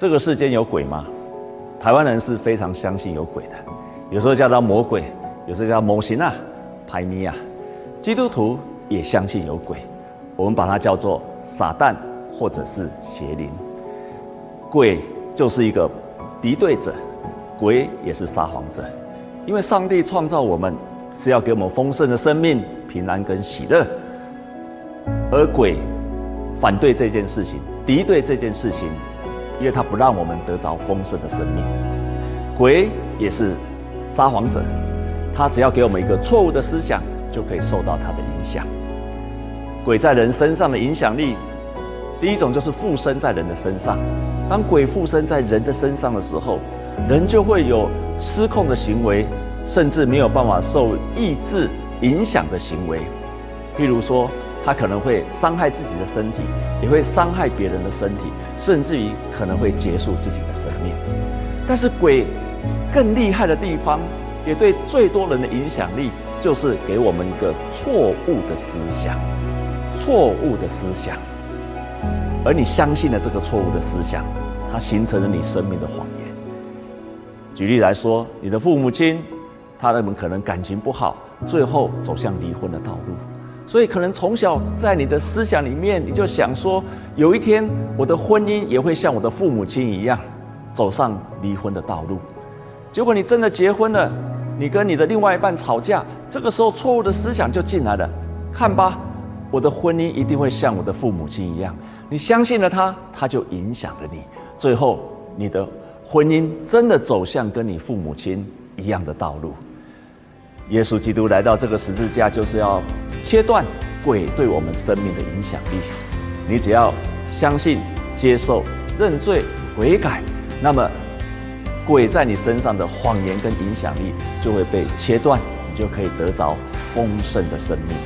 这个世间有鬼吗？台湾人是非常相信有鬼的，有时候叫他魔鬼，有时候叫魔神啊、歹物啊。基督徒也相信有鬼，我们把它叫做撒旦或者是邪灵。鬼就是一个敌对者，鬼也是撒谎者，因为上帝创造我们是要给我们丰盛的生命、平安跟喜乐，而鬼反对这件事情，敌对这件事情。因为他不让我们得着丰盛的生命，鬼也是撒谎者，他只要给我们一个错误的思想，就可以受到他的影响。鬼在人身上的影响力，第一种就是附身在人的身上。当鬼附身在人的身上的时候，人就会有失控的行为，甚至没有办法受意志影响的行为，譬如说。他可能会伤害自己的身体，也会伤害别人的身体，甚至于可能会结束自己的生命。但是鬼更厉害的地方，也对最多人的影响力，就是给我们一个错误的思想，错误的思想。而你相信了这个错误的思想，它形成了你生命的谎言。举例来说，你的父母亲，他们可能感情不好，最后走向离婚的道路。所以，可能从小在你的思想里面，你就想说，有一天我的婚姻也会像我的父母亲一样，走上离婚的道路。结果你真的结婚了，你跟你的另外一半吵架，这个时候错误的思想就进来了。看吧，我的婚姻一定会像我的父母亲一样。你相信了他，他就影响了你，最后你的婚姻真的走向跟你父母亲一样的道路。耶稣基督来到这个十字架，就是要切断鬼对我们生命的影响力。你只要相信、接受、认罪、悔改，那么鬼在你身上的谎言跟影响力就会被切断，你就可以得着丰盛的生命。